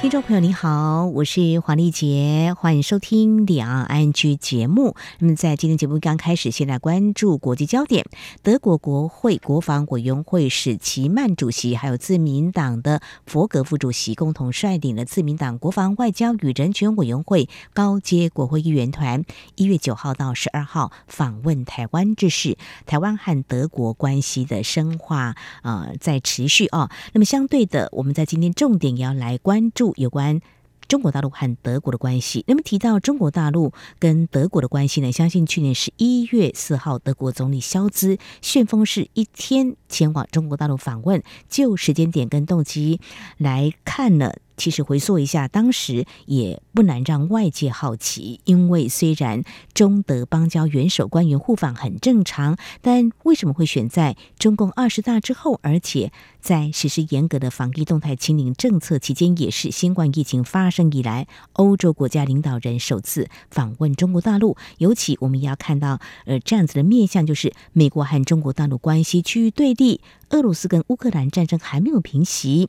听众朋友，你好，我是黄丽杰，欢迎收听两岸 ING 节目。那么，在今天节目刚开始，先来关注国际焦点。德国国会国防委员会史奇曼主席，还有自民党的佛格副主席，共同率领了自民党国防外交与人权委员会高阶国会议员团，一月九号到十二号访问台湾之事。台湾和德国关系的深化，呃，在持续啊、哦。那么，相对的，我们在今天重点也要来关注。有关中国大陆和德国的关系，那么提到中国大陆跟德国的关系呢？相信去年十一月四号，德国总理肖兹旋风式一天前往中国大陆访问，就时间点跟动机来看呢。其实回溯一下，当时也不难让外界好奇，因为虽然中德邦交元首官员互访很正常，但为什么会选在中共二十大之后，而且在实施严格的防疫动态清零政策期间，也是新冠疫情发生以来，欧洲国家领导人首次访问中国大陆。尤其我们也要看到，呃，这样子的面向就是美国和中国大陆关系趋于对立。俄罗斯跟乌克兰战争还没有平息，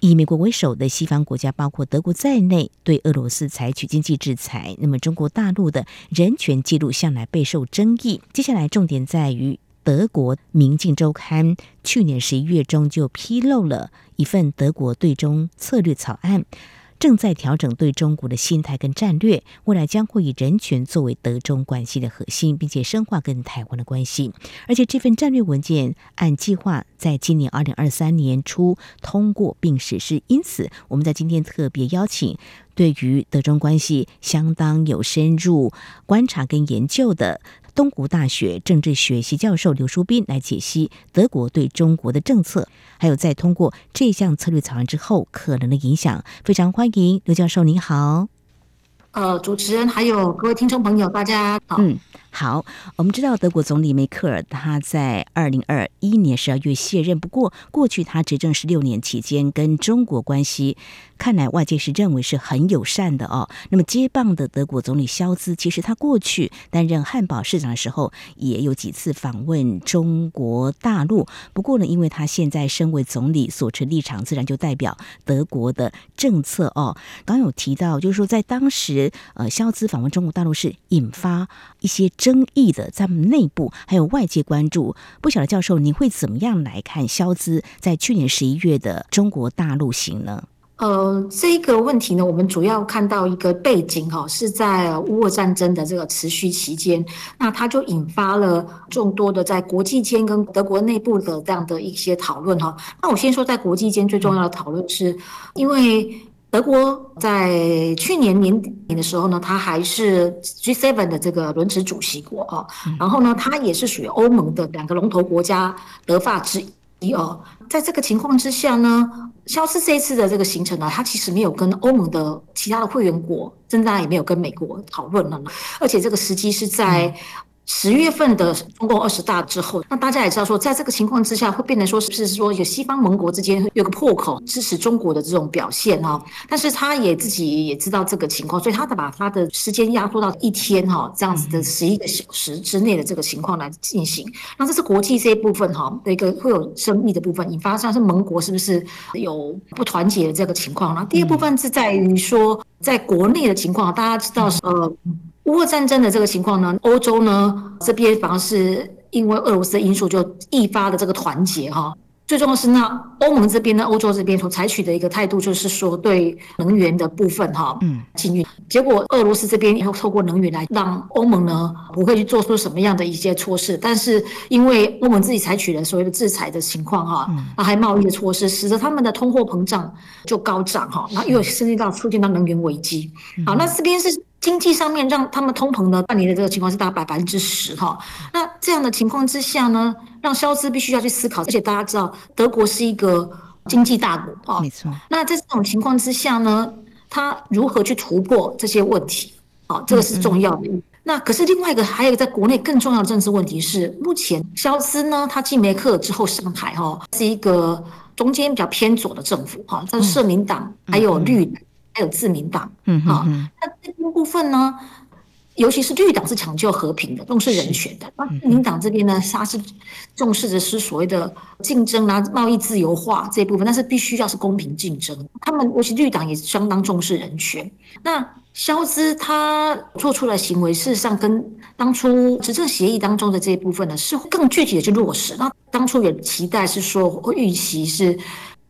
以美国为首的西方国家，包括德国在内，对俄罗斯采取经济制裁。那么，中国大陆的人权记录向来备受争议。接下来重点在于，德国《明镜周刊》去年十一月中就披露了一份德国对中策略草案。正在调整对中国的心态跟战略，未来将会以人权作为德中关系的核心，并且深化跟台湾的关系。而且这份战略文件按计划在今年二零二三年初通过并实施。因此，我们在今天特别邀请对于德中关系相当有深入观察跟研究的。东吴大学政治学系教授刘淑斌来解析德国对中国的政策，还有在通过这项策略草案之后可能的影响。非常欢迎刘教授，您好。呃，主持人还有各位听众朋友，大家好。嗯。好，我们知道德国总理梅克尔他在二零二一年十二月卸任。不过，过去他执政十六年期间，跟中国关系看来外界是认为是很友善的哦。那么接棒的德国总理肖兹，其实他过去担任汉堡市长的时候，也有几次访问中国大陆。不过呢，因为他现在身为总理，所持立场自然就代表德国的政策哦。刚有提到，就是说在当时，呃，肖兹访问中国大陆是引发一些。争议的，在内部还有外界关注，不晓得教授，你会怎么样来看萧兹在去年十一月的中国大陆行呢？呃，这个问题呢，我们主要看到一个背景哈，是在乌俄战争的这个持续期间，那它就引发了众多的在国际间跟德国内部的这样的一些讨论哈。那我先说在国际间最重要的讨论，是因为。德国在去年年底的时候呢，它还是 G7 的这个轮值主席国啊，然后呢，它也是属于欧盟的两个龙头国家德法之一哦。在这个情况之下呢，肖斯这一次的这个行程呢，他其实没有跟欧盟的其他的会员国，甚至也没有跟美国讨论了，而且这个时机是在。十月份的中共二十大之后，那大家也知道说，在这个情况之下，会变成说是不是说有西方盟国之间有个破口支持中国的这种表现哈？但是他也自己也知道这个情况，所以他把他的时间压缩到一天哈，这样子的十一个小时之内的这个情况来进行。那这是国际这一部分哈的一个会有争议的部分，引发像是盟国是不是有不团结的这个情况？那第二部分是在于说，在国内的情况，大家知道呃。乌俄战争的这个情况呢，欧洲呢这边反而是因为俄罗斯的因素就易发的这个团结哈。最重要是那欧盟这边呢，欧洲这边所采取的一个态度就是说对能源的部分哈，嗯，禁运。结果俄罗斯这边又透过能源来让欧盟呢不会去做出什么样的一些措施，但是因为欧盟自己采取了所谓的制裁的情况哈，那还贸易的措施，使得他们的通货膨胀就高涨哈，然后又甚至到促进到能源危机。好，那这边是。经济上面让他们通膨的半年的这个情况是达百分之十哈，那这样的情况之下呢，让萧兹必须要去思考，而且大家知道德国是一个经济大国哈，没错。那在这种情况之下呢，他如何去突破这些问题？啊，这个是重要的。那可是另外一个还有在国内更重要的政治问题是，目前肖斯呢，他继梅克尔之后上台哈，是一个中间比较偏左的政府哈，但是社民党还有绿。还有自民党。嗯好，那这边部分呢？尤其是绿党是抢救和平的，重视人权的。那自民党这边呢，他是重视的是所谓的竞争啊、贸易自由化这一部分，但是必须要是公平竞争。他们尤其绿党也相当重视人权。那萧兹他做出的行为，事实上跟当初执政协议当中的这一部分呢，是更具体的去落实。那当初也期待是说，会预期是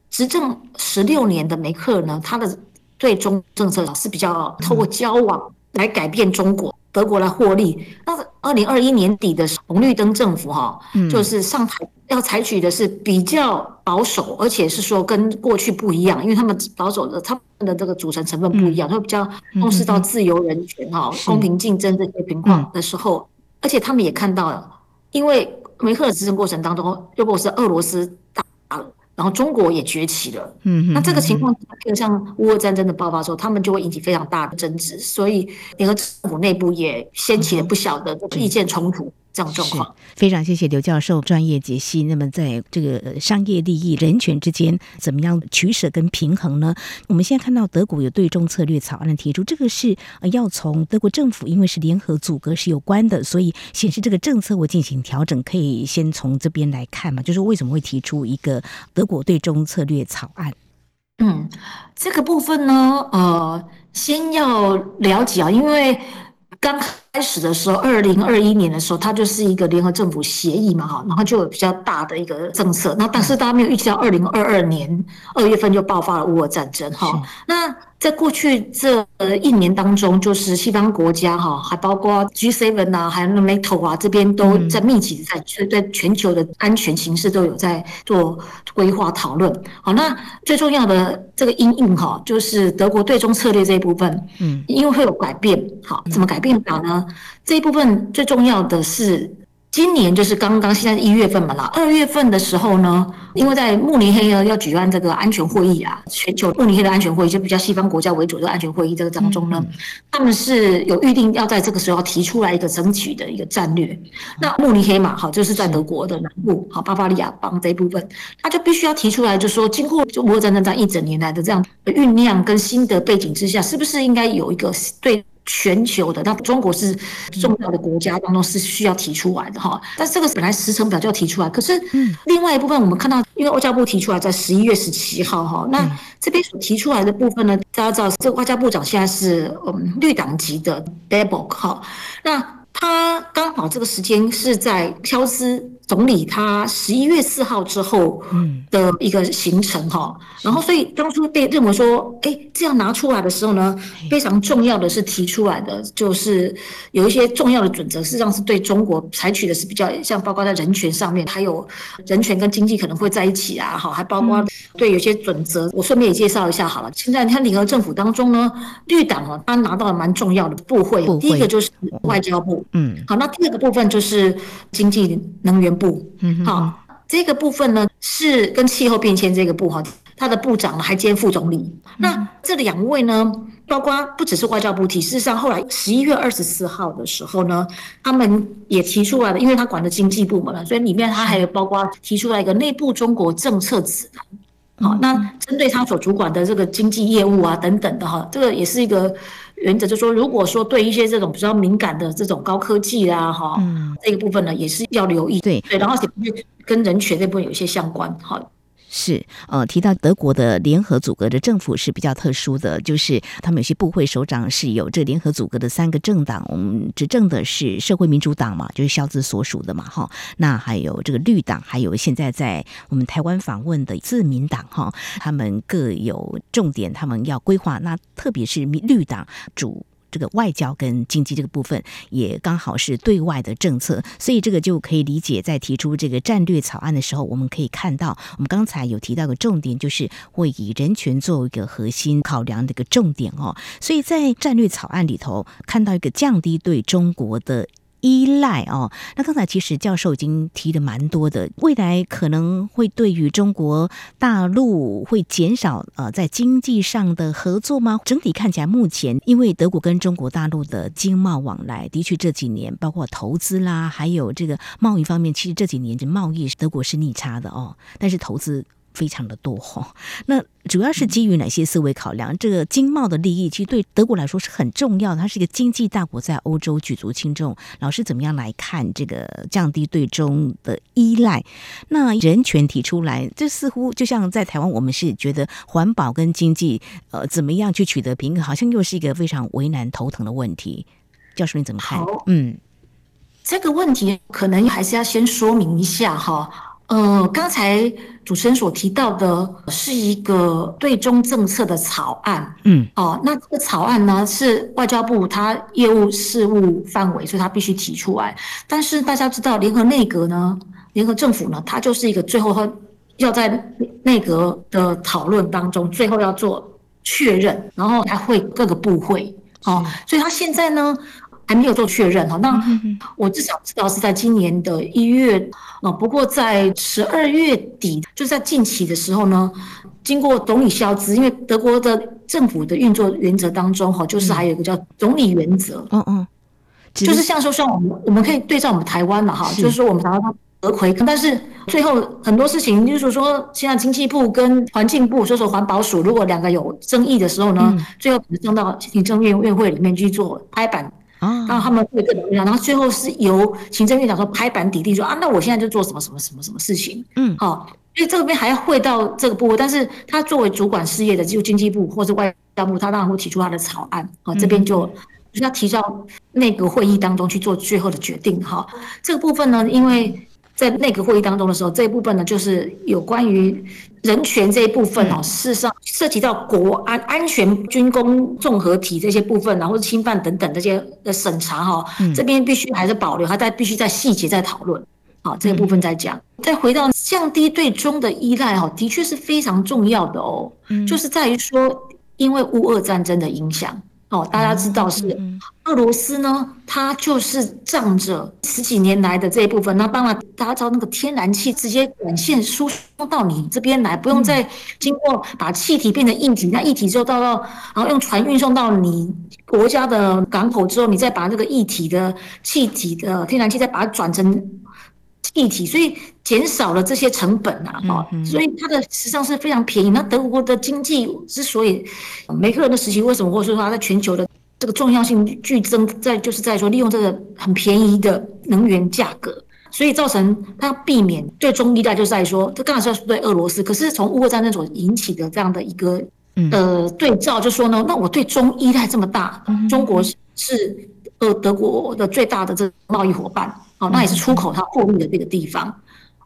执政十六年的梅克尔呢，他的对中政策是比较透过交往来改变中国。德国来获利。那二零二一年底的红绿灯政府哈，就是上台要采取的是比较保守，而且是说跟过去不一样，因为他们保守的他们的这个组成成分不一样，会比较重视到自由人权哈、公平竞争这些情况的时候，而且他们也看到了，因为梅克尔执政过程当中，如果是俄罗斯打了。然后中国也崛起了，嗯，那这个情况，就像乌俄战争的爆发之后，他们就会引起非常大的争执，所以联合政府内部也掀起了不小的意见冲突。这种状况，非常谢谢刘教授专业解析。那么，在这个商业利益、人权之间，怎么样取舍跟平衡呢？我们现在看到德国有对中策略草案的提出，这个是要从德国政府，因为是联合组阁是有关的，所以显示这个政策会进行调整。可以先从这边来看嘛，就是为什么会提出一个德国对中策略草案？嗯，这个部分呢，呃，先要了解啊，因为。刚开始的时候，二零二一年的时候，它就是一个联合政府协议嘛，哈，然后就有比较大的一个政策。那但是大家没有预计到二零二二年二月份就爆发了乌俄战争，哈，那。在过去这一年当中，就是西方国家哈，还包括 G7 啊，还有 NATO 啊，这边都在密集在对全球的安全形势都有在做规划讨论。好，那最重要的这个因应哈，就是德国对中策略这一部分，嗯，因为会有改变，好，怎么改变法呢？这一部分最重要的是。今年就是刚刚现在一月份嘛啦，二月份的时候呢，因为在慕尼黑呢要举办这个安全会议啊，全球慕尼黑的安全会议就比较西方国家为主的安全会议这个当中呢，他们是有预定要在这个时候提出来一个整体的一个战略。那慕尼黑嘛，好，就是在德国的南部，好，巴伐利亚邦这一部分，他就必须要提出来，就说经过就乌俄战争这样一整年来的这样酝酿跟新的背景之下，是不是应该有一个对。全球的，那中国是重要的国家当中是需要提出来的哈，但是这个本来时程表就要提出来，可是另外一部分我们看到，因为外交部提出来在十一月十七号哈，那这边所提出来的部分呢，大家知道这个外交部长现在是嗯绿党籍的 Baerbock 哈，那他刚好这个时间是在萧兹。总理他十一月四号之后的一个行程哈，然后所以当初被认为说，哎，这样拿出来的时候呢，非常重要的是提出来的就是有一些重要的准则，实际上是对中国采取的是比较像，包括在人权上面，还有人权跟经济可能会在一起啊，哈，还包括对有些准则，我顺便也介绍一下好了。现在你看联合政府当中呢，绿党啊，他拿到了蛮重要的部会，第一个就是外交部，嗯，好，那第二个部分就是经济能源。部，好，这个部分呢是跟气候变迁这个部哈，他的部长还兼副总理。那这两位呢，包括不只是外交部提，事实上后来十一月二十四号的时候呢，他们也提出来了，因为他管的经济部门了，所以里面他还有包括提出来一个内部中国政策指南。好，那针对他所主管的这个经济业务啊等等的哈，这个也是一个。原则就是说，如果说对一些这种比较敏感的这种高科技啊，哈，嗯，这个部分呢也是要留意。对对，然后也跟人权这部分有一些相关，哈。是，呃，提到德国的联合组阁的政府是比较特殊的，就是他们有些部会首长是有这联合组阁的三个政党，我们执政的是社会民主党嘛，就是萧兹所属的嘛，哈，那还有这个绿党，还有现在在我们台湾访问的自民党，哈，他们各有重点，他们要规划，那特别是绿党主。这个外交跟经济这个部分也刚好是对外的政策，所以这个就可以理解，在提出这个战略草案的时候，我们可以看到，我们刚才有提到个重点，就是会以人权作为一个核心考量的一个重点哦。所以在战略草案里头看到一个降低对中国的。依赖哦，那刚才其实教授已经提的蛮多的，未来可能会对于中国大陆会减少呃在经济上的合作吗？整体看起来，目前因为德国跟中国大陆的经贸往来的确这几年包括投资啦，还有这个贸易方面，其实这几年的贸易德国是逆差的哦，但是投资。非常的多哈。那主要是基于哪些思维考量？这个经贸的利益其实对德国来说是很重要的，它是一个经济大国，在欧洲举足轻重。老师怎么样来看这个降低对中的依赖？那人权提出来，这似乎就像在台湾，我们是觉得环保跟经济呃怎么样去取得平衡，好像又是一个非常为难头疼的问题。教授你怎么看？嗯。这个问题可能还是要先说明一下哈，呃，刚才主持人所提到的是一个对中政策的草案，嗯，哦，那这个草案呢是外交部它业务事务范围，所以它必须提出来。但是大家知道，联合内阁呢，联合政府呢，它就是一个最后它要在内阁的讨论当中，最后要做确认，然后还会各个部会，哦，所以它现在呢。还没有做确认哈，那我至少知道是在今年的一月啊。不过在十二月底，就在近期的时候呢，经过总理消资，因为德国的政府的运作原则当中哈，就是还有一个叫总理原则。嗯嗯，就是像说像我们我们可以对照我们台湾嘛哈，就是说我们台湾德魁，但是最后很多事情，就是说现在经济部跟环境部，说说环保署，如果两个有争议的时候呢，最后可能送到行政院院会里面去做拍板。啊，然后他们会各种然后最后是由行政院长说拍板底定说啊，那我现在就做什么什么什么什么事情，嗯，好，所以这边还要汇到这个部分，但是他作为主管事业的，就经济部或者外交部，他当然会提出他的草案，啊，这边就就是要提到内阁会议当中去做最后的决定，哈，这个部分呢，因为。在内阁会议当中的时候，这一部分呢，就是有关于人权这一部分哦，事实上涉及到国安、安全、军工综合体这些部分，然后侵犯等等这些的审查哈，这边必须还是保留，还在必须在细节再讨论，好，这个部分再讲。再回到降低对中的依赖哈，的确是非常重要的哦，就是在于说，因为乌俄战争的影响。哦，大家知道是俄罗斯呢，它就是仗着十几年来的这一部分，那当然大家知道那个天然气直接管线输送到你这边来，不用再经过把气体变成液体，那液体之后到到，然后用船运送到你国家的港口之后，你再把那个液体的气体的天然气再把它转成。气体，所以减少了这些成本啊，哈，所以它的实际上是非常便宜。那德国的经济之所以梅克尔的时期为什么或者说它在全球的这个重要性剧增，在就是在说利用这个很便宜的能源价格，所以造成它避免对中依赖，就是在说这刚才是对俄罗斯，可是从乌俄战争所引起的这样的一个呃对照，就说呢，那我对中依赖这么大，中国是呃德国的最大的这个贸易伙伴。哦，那也是出口它货运的这个地方，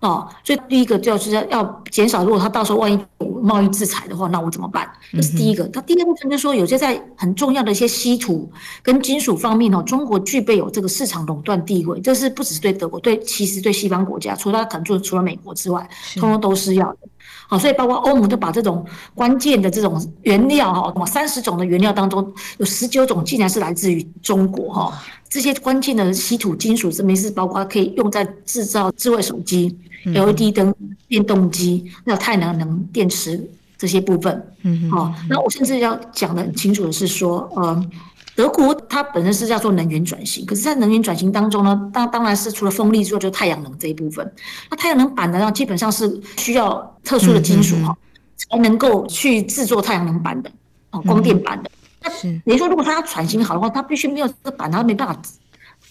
哦，所以第一个就是要减少，如果它到时候万一贸易制裁的话，那我怎么办？这是第一个。它第二部分就是说，有些在很重要的一些稀土跟金属方面哦，中国具备有这个市场垄断地位，这是不只是对德国，对其实对西方国家，除了可能就除了美国之外，通通都是要的。好，所以包括欧盟都把这种关键的这种原料哈，三十种的原料当中，有十九种竟然是来自于中国哈。这些关键的稀土金属，这边是包括可以用在制造智慧手机、LED 灯、电动机，还有太阳能电池这些部分。嗯，好，那我甚至要讲的很清楚的是说，呃，德国它本身是要做能源转型，可是，在能源转型当中呢，当当然是除了风力之外，就是太阳能这一部分。那太阳能板呢，基本上是需要特殊的金属哈，才能够去制作太阳能板的，哦，光电板的。那你说，如果它要转型好的话，它必须没有这个板，它没办法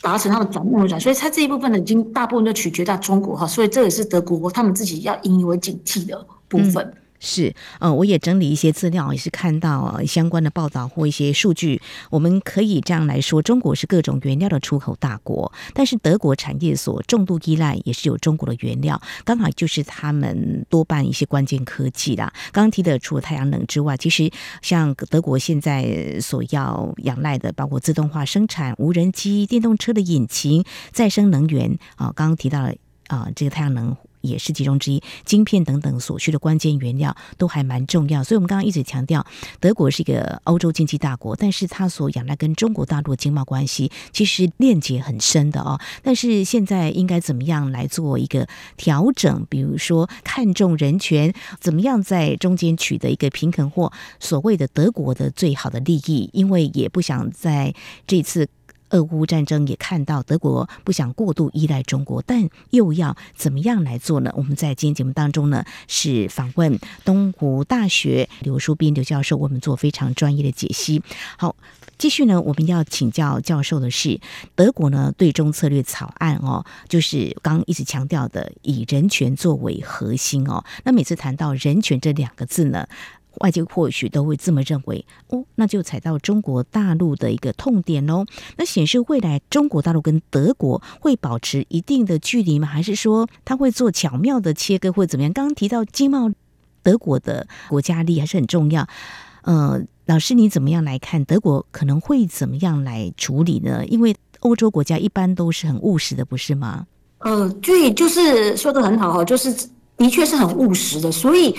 达成他的转运转，所以他这一部分呢，已经大部分都取决在中国哈，所以这也是德国他们自己要引以为警惕的部分。是，呃，我也整理一些资料，也是看到相关的报道或一些数据。我们可以这样来说，中国是各种原料的出口大国，但是德国产业所重度依赖也是有中国的原料，刚好就是他们多半一些关键科技啦。刚刚提的除了太阳能之外，其实像德国现在所要仰赖的，包括自动化生产、无人机、电动车的引擎、再生能源啊，刚刚提到了啊，这个太阳能。也是其中之一，晶片等等所需的关键原料都还蛮重要，所以我们刚刚一直强调，德国是一个欧洲经济大国，但是它所仰赖跟中国大陆的经贸关系其实链接很深的哦。但是现在应该怎么样来做一个调整？比如说看重人权，怎么样在中间取得一个平衡，或所谓的德国的最好的利益？因为也不想在这次。俄乌战争也看到德国不想过度依赖中国，但又要怎么样来做呢？我们在今天节目当中呢，是访问东吴大学刘淑斌刘教授，为我们做非常专业的解析。好，继续呢，我们要请教教授的是，德国呢对中策略草案哦，就是刚刚一直强调的以人权作为核心哦。那每次谈到人权这两个字呢，外界或许都会这么认为哦，那就踩到中国大陆的一个痛点喽。那显示未来中国大陆跟德国会保持一定的距离吗？还是说他会做巧妙的切割，或者怎么样？刚刚提到经贸，德国的国家力还是很重要。呃，老师你怎么样来看德国可能会怎么样来处理呢？因为欧洲国家一般都是很务实的，不是吗？呃，对，就是说的很好哈，就是的确是很务实的，所以。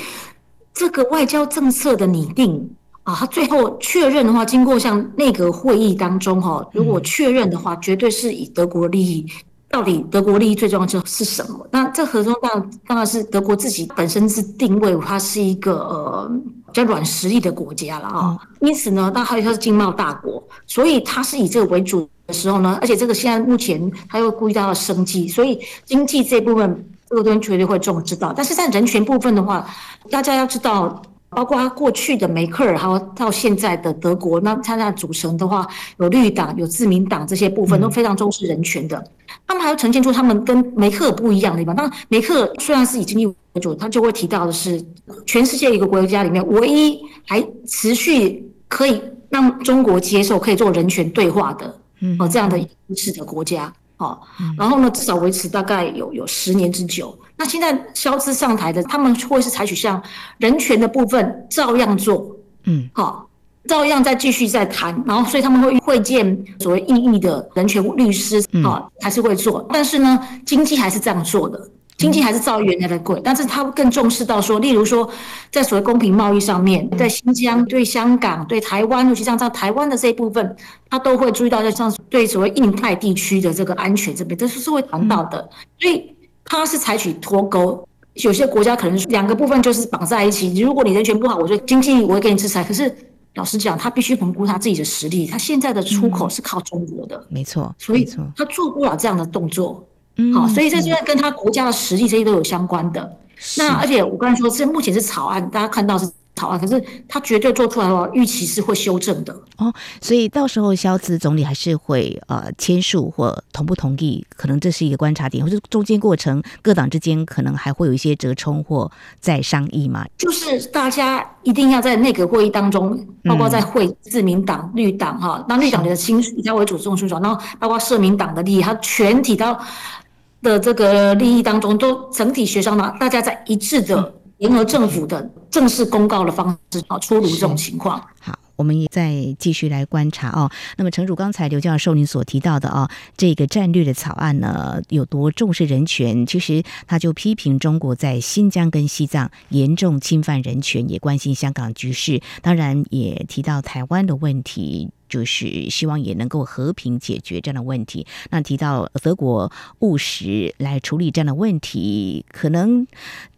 这个外交政策的拟定啊，他最后确认的话，经过像内阁会议当中哈，如果确认的话，绝对是以德国利益。到底德国利益最重要的是什么？那这核中当然当然是德国自己本身是定位，它是一个呃比较软实力的国家了啊。因此呢，那还有它是经贸大国，所以它是以这个为主的时候呢，而且这个现在目前它又顾及到了生计，所以经济这部分。这个东西绝对会重视到，但是在人权部分的话，大家要知道，包括他过去的梅克尔，还有到现在的德国，那他那组成的话，有绿党、有自民党这些部分都非常重视人权的。嗯、他们还要呈现出他们跟梅克尔不一样的地方。当然，梅克尔虽然是以经济为主，他就会提到的是，全世界一个国家里面唯一还持续可以让中国接受、可以做人权对话的，嗯，哦这样的一式的国家。哦，然后呢，至少维持大概有有十年之久。那现在肖兹上台的，他们会是采取像人权的部分照样做，嗯，好，照样再继续再谈。然后，所以他们会会见所谓异议的人权律师，啊，还是会做。但是呢，经济还是这样做的。经济还是照原来的贵，但是他更重视到说，例如说，在所谓公平贸易上面，在新疆、对香港、对台湾，尤其像在台湾的这一部分，他都会注意到，像对所谓印太地区的这个安全这边，这是会谈到的。所以他是采取脱钩，有些国家可能两个部分就是绑在一起。如果你人权不好，我觉得经济我会给你制裁。可是老实讲，他必须评估他自己的实力，他现在的出口是靠中国的，没错，所以他做不了这样的动作。好，所以这现在跟他国家的实力这些都有相关的。那而且我刚才说，这目前是草案，大家看到是草案，可是他绝对做出来的话，预期是会修正的。哦，所以到时候肖兹总理还是会呃签署或同不同意，可能这是一个观察点，或者中间过程各党之间可能还会有一些折冲或再商议嘛。就是大家一定要在内阁会议当中，包括在会自民党、绿党哈，那绿党的亲属以他为主动出手，然后包括社民党的利益，他全体到。的这个利益当中，都整体协商呢，大家在一致的联合政府的正式公告的方式啊出炉这种情况。好，我们也再继续来观察哦。那么，诚如刚才刘教授您所提到的哦，这个战略的草案呢，有多重视人权？其实他就批评中国在新疆跟西藏严重侵犯人权，也关心香港局势，当然也提到台湾的问题。就是希望也能够和平解决这样的问题。那提到德国务实来处理这样的问题，可能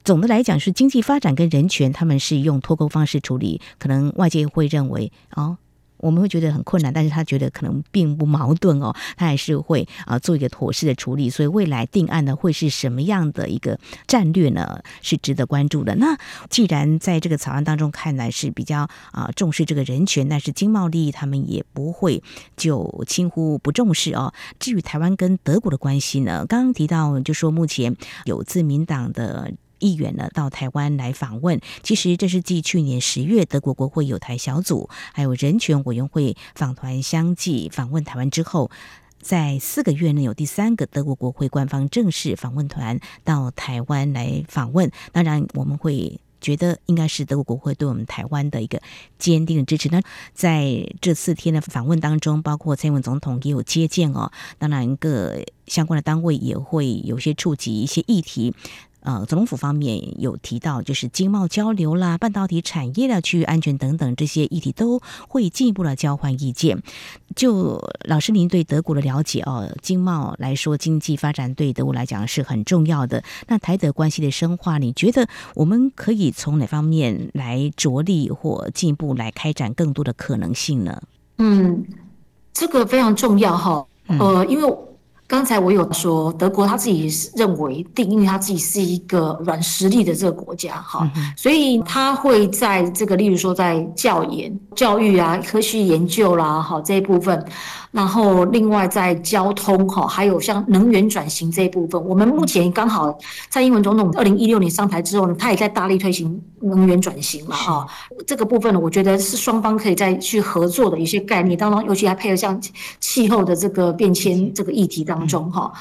总的来讲是经济发展跟人权，他们是用脱钩方式处理，可能外界会认为哦。我们会觉得很困难，但是他觉得可能并不矛盾哦，他还是会啊做一个妥适的处理，所以未来定案呢会是什么样的一个战略呢？是值得关注的。那既然在这个草案当中看来是比较啊重视这个人权，但是经贸利益他们也不会就轻忽不重视哦。至于台湾跟德国的关系呢，刚刚提到就说目前有自民党的。议员呢到台湾来访问，其实这是继去年十月德国国会友台小组还有人权委员会访团相继访问台湾之后，在四个月内有第三个德国国会官方正式访问团到台湾来访问。当然，我们会觉得应该是德国国会对我们台湾的一个坚定的支持。那在这四天的访问当中，包括蔡英文总统也有接见哦。当然，各相关的单位也会有些触及一些议题。呃，总统府方面有提到，就是经贸交流啦、半导体产业的区域安全等等这些议题，都会进一步的交换意见。就老师您对德国的了解哦，经贸来说，经济发展对德国来讲是很重要的。那台德关系的深化，你觉得我们可以从哪方面来着力或进一步来开展更多的可能性呢？嗯。这个非常重要哈，呃，因为。刚才我有说，德国他自己认为定义他自己是一个软实力的这个国家哈，所以他会在这个，例如说在教研、教育啊、科学研究啦，哈这一部分，然后另外在交通哈，还有像能源转型这一部分，我们目前刚好蔡英文总统二零一六年上台之后呢，他也在大力推行能源转型嘛哈，这个部分呢，我觉得是双方可以再去合作的一些概念当中，尤其还配合像气候的这个变迁这个议题当中哈，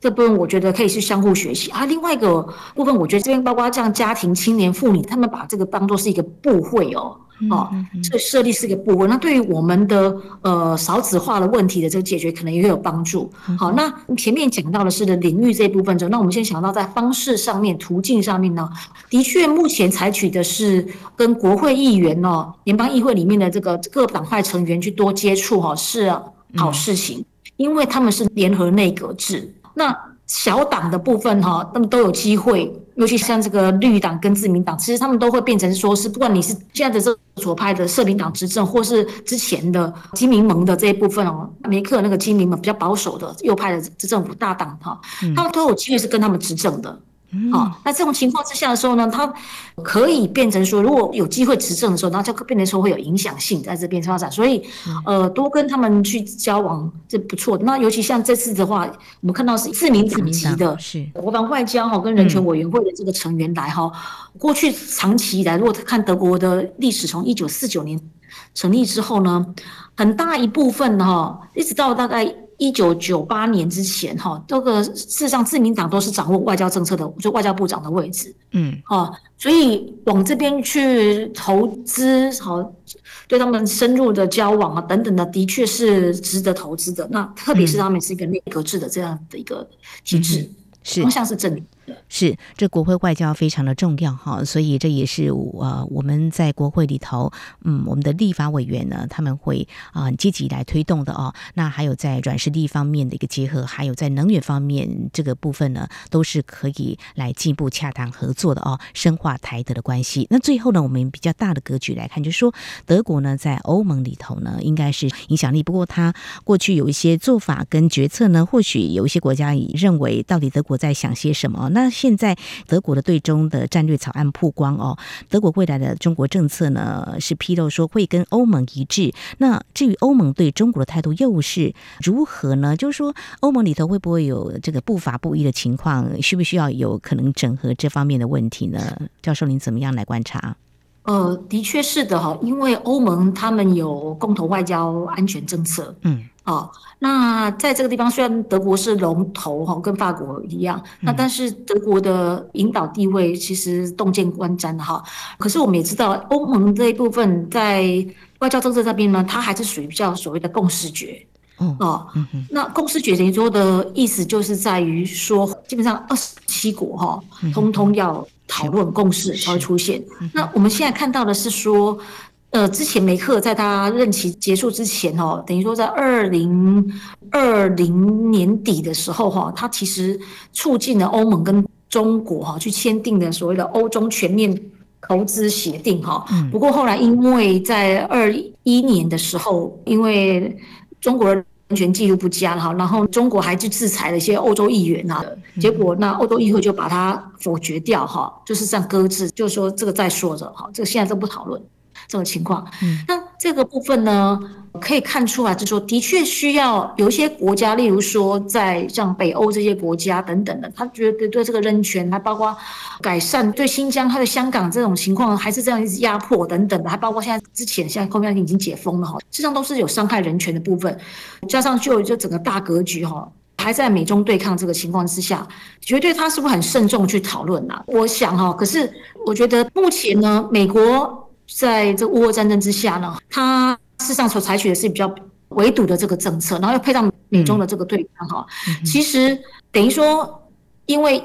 这部分我觉得可以是相互学习啊。另外一个部分，我觉得这边包括像家庭、青年、妇女，他们把这个当做是一个部会哦，哦，这个设立是一个部会，那对于我们的呃少子化的问题的这个解决，可能也有帮助。好，那前面讲到的是的领域这一部分中，那我们先想到在方式上面、途径上面呢，的确目前采取的是跟国会议员哦、联邦议会里面的这个各党派成员去多接触哈，是好事情。因为他们是联合内阁制，那小党的部分哈，他们都有机会，尤其像这个绿党跟自民党，其实他们都会变成说是，不管你是现在的这左派的社民党执政，或是之前的基民盟的这一部分哦，梅克那个基民盟比较保守的右派的这政府大党哈，他们都有机会是跟他们执政的。好，那这种情况之下的时候呢，它可以变成说，如果有机会执政的时候，那就变成说会有影响性在这边发展。所以，呃，多跟他们去交往是不错的。那尤其像这次的话，我们看到是自民党籍的是国防外交哈跟人权委员会的这个成员来哈。过去长期以来，如果看德国的历史，从一九四九年成立之后呢，很大一部分哈，一直到大概。一九九八年之前，哈，这个事实上自民党都是掌握外交政策的，就外交部长的位置，嗯，哦，所以往这边去投资，好，对他们深入的交往啊，等等的，的确是值得投资的。那特别是他们是一个内阁制的这样的一个体制，嗯、是。方向是正确。是，这国会外交非常的重要哈，所以这也是呃我们在国会里头，嗯，我们的立法委员呢，他们会啊积极来推动的哦。那还有在软实力方面的一个结合，还有在能源方面这个部分呢，都是可以来进一步洽谈合作的哦，深化台德的关系。那最后呢，我们比较大的格局来看，就是说德国呢在欧盟里头呢，应该是影响力。不过他过去有一些做法跟决策呢，或许有一些国家也认为，到底德国在想些什么？那现在德国的对中的战略草案曝光哦，德国未来的中国政策呢是披露说会跟欧盟一致。那至于欧盟对中国的态度又是如何呢？就是说欧盟里头会不会有这个步伐不一的情况？需不需要有可能整合这方面的问题呢？教授，您怎么样来观察？呃，的确是的哈，因为欧盟他们有共同外交安全政策，嗯。哦，那在这个地方，虽然德国是龙头哈，跟法国一样，那但是德国的引导地位其实洞见观瞻哈。可是我们也知道，欧盟这一部分在外交政策这边呢，它还是属于比较所谓的共识决。哦，那共识决等于说的意思就是在于说，基本上二十七国哈，通通要讨论共识才会出现。那我们现在看到的是说。呃，之前梅克在他任期结束之前哦，等于说在二零二零年底的时候哈，他其实促进了欧盟跟中国哈去签订的所谓的欧中全面投资协定哈。不过后来因为在二一年的时候，因为中国人权记录不佳哈，然后中国还去制裁了一些欧洲议员啊，结果那欧洲议会就把它否决掉哈，就是这样搁置，就是说这个再说着哈，这个现在都不讨论。这种情况，那这个部分呢，可以看出来，就是说，的确需要有一些国家，例如说，在像北欧这些国家等等的，他觉得对这个人权，还包括改善对新疆、还有香港这种情况，还是这样一直压迫等等的，还包括现在之前，现在 COVID 已经解封了哈，实际上都是有伤害人权的部分，加上就就整个大格局哈，还在美中对抗这个情况之下，绝对他是不是很慎重去讨论呐？我想哈，可是我觉得目前呢，美国。在这乌俄战争之下呢，他事实上所采取的是比较围堵的这个政策，然后又配上美中的这个对抗哈，其实等于说，因为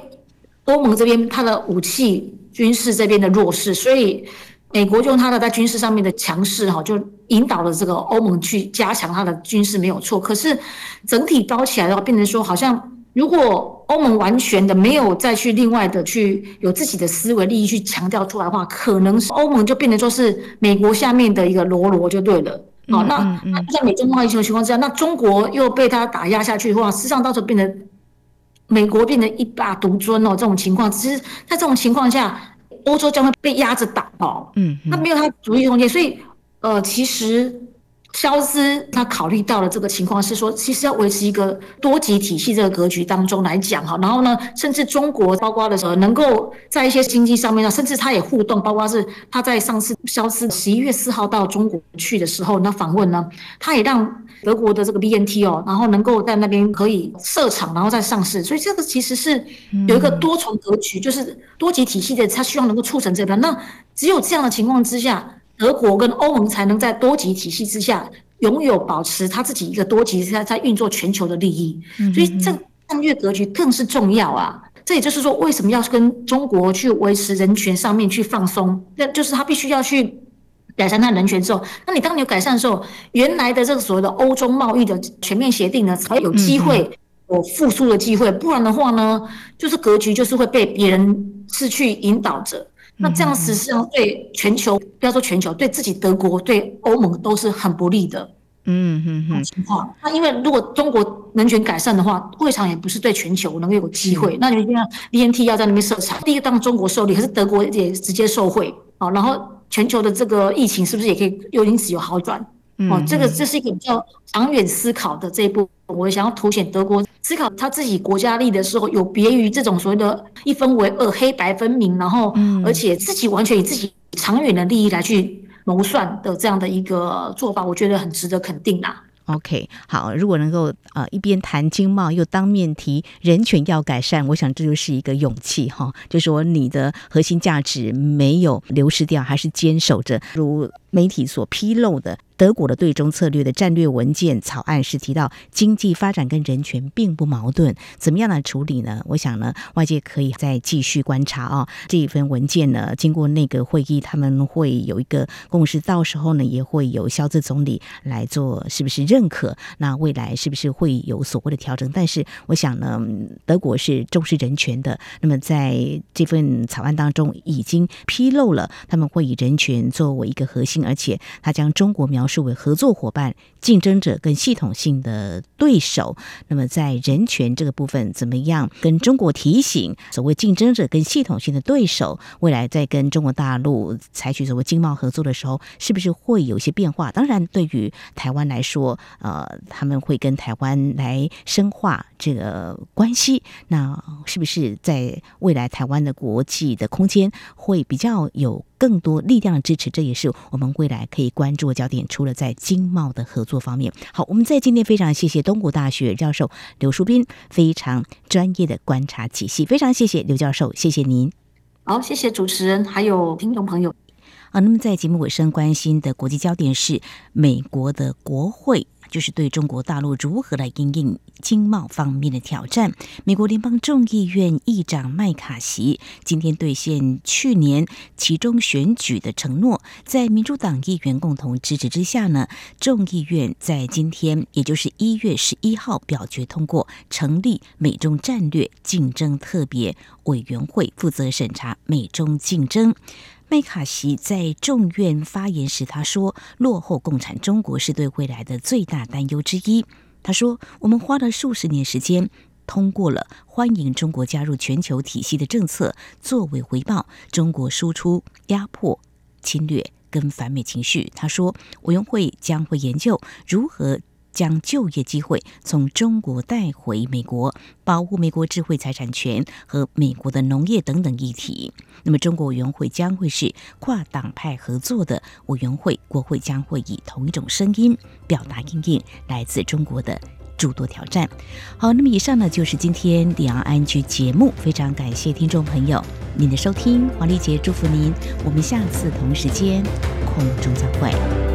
欧盟这边它的武器军事这边的弱势，所以美国就用它的在军事上面的强势哈，就引导了这个欧盟去加强它的军事没有错，可是整体包起来的话，变成说好像。如果欧盟完全的没有再去另外的去有自己的思维利益去强调出来的话，可能是欧盟就变成说是美国下面的一个罗罗就对了。好，那那在美中贸易战的情况之下，那中国又被他打压下去的话，实际上到时候变成美国变成一霸独尊哦，这种情况，其实在这种情况下，欧洲将会被压着打哦，嗯，那没有他主义空间，所以呃，其实。萧兹他考虑到了这个情况是说，其实要维持一个多级体系这个格局当中来讲哈，然后呢，甚至中国包括的时候，能够在一些经济上面呢，甚至他也互动，包括是他在上次萧兹十一月四号到中国去的时候，那访问呢，他也让德国的这个 BNT 哦，然后能够在那边可以设厂，然后再上市，所以这个其实是有一个多重格局，就是多级体系的，他希望能够促成这个。那只有这样的情况之下。德国跟欧盟才能在多极体系之下拥有保持他自己一个多极在在运作全球的利益，所以这战略格局更是重要啊！这也就是说，为什么要跟中国去维持人权上面去放松？那就是他必须要去改善他人权之后，那你当你有改善的时候，原来的这个所谓的欧洲贸易的全面协定呢，才有机会有复苏的机会。不然的话呢，就是格局就是会被别人失去引导着。那这样实际上对全球，不要说全球，对自己德国、对欧盟都是很不利的。嗯嗯嗯。情况，那因为如果中国人权改善的话，未尝也不是对全球能够有机会。那你像 BNT 要在那边设厂，第一个当中国受利，可是德国也直接受惠啊。然后全球的这个疫情是不是也可以又因此有好转？哦，这个这是一个比较长远思考的这一步。我想要凸显德国思考他自己国家利益的时候，有别于这种所谓的一分为二、黑白分明，然后而且自己完全以自己长远的利益来去谋算的这样的一个做法，我觉得很值得肯定啦。OK，好，如果能够呃一边谈经贸，又当面提人权要改善，我想这就是一个勇气哈，就是说你的核心价值没有流失掉，还是坚守着，如媒体所披露的。德国的对中策略的战略文件草案是提到经济发展跟人权并不矛盾，怎么样来处理呢？我想呢，外界可以再继续观察啊、这一份文件呢，经过那个会议，他们会有一个共识，到时候呢，也会有肖兹总理来做是不是认可？那未来是不是会有所谓的调整？但是我想呢，德国是重视人权的，那么在这份草案当中已经披露了他们会以人权作为一个核心，而且他将中国描述为合作伙伴、竞争者跟系统性的对手。那么，在人权这个部分，怎么样跟中国提醒所谓竞争者跟系统性的对手，未来在跟中国大陆采取所谓经贸合作的时候，是不是会有一些变化？当然，对于台湾来说，呃，他们会跟台湾来深化这个关系。那是不是在未来台湾的国际的空间会比较有更多力量的支持？这也是我们未来可以关注的焦点。除了在经贸的合作方面，好，我们在今天非常谢谢东吴大学教授刘淑斌非常专业的观察体系，非常谢谢刘教授，谢谢您。好，谢谢主持人，还有听众朋友。啊，那么在节目尾声，关心的国际焦点是美国的国会。就是对中国大陆如何来应应经贸方面的挑战，美国联邦众议院议长麦卡锡今天兑现去年其中选举的承诺，在民主党议员共同支持之下呢，众议院在今天，也就是一月十一号表决通过成立美中战略竞争特别委员会，负责审查美中竞争。麦卡锡在众院发言时，他说：“落后共产中国是对未来的最大担忧之一。”他说：“我们花了数十年时间，通过了欢迎中国加入全球体系的政策，作为回报，中国输出压迫、侵略跟反美情绪。”他说：“委员会将会研究如何。”将就业机会从中国带回美国，保护美国智慧财产权和美国的农业等等议题。那么，中国委员会将会是跨党派合作的委员会，国会将会以同一种声音表达应应来自中国的诸多挑战。好，那么以上呢就是今天两岸安局节目，非常感谢听众朋友您的收听，黄丽杰祝福您，我们下次同时间空中再会。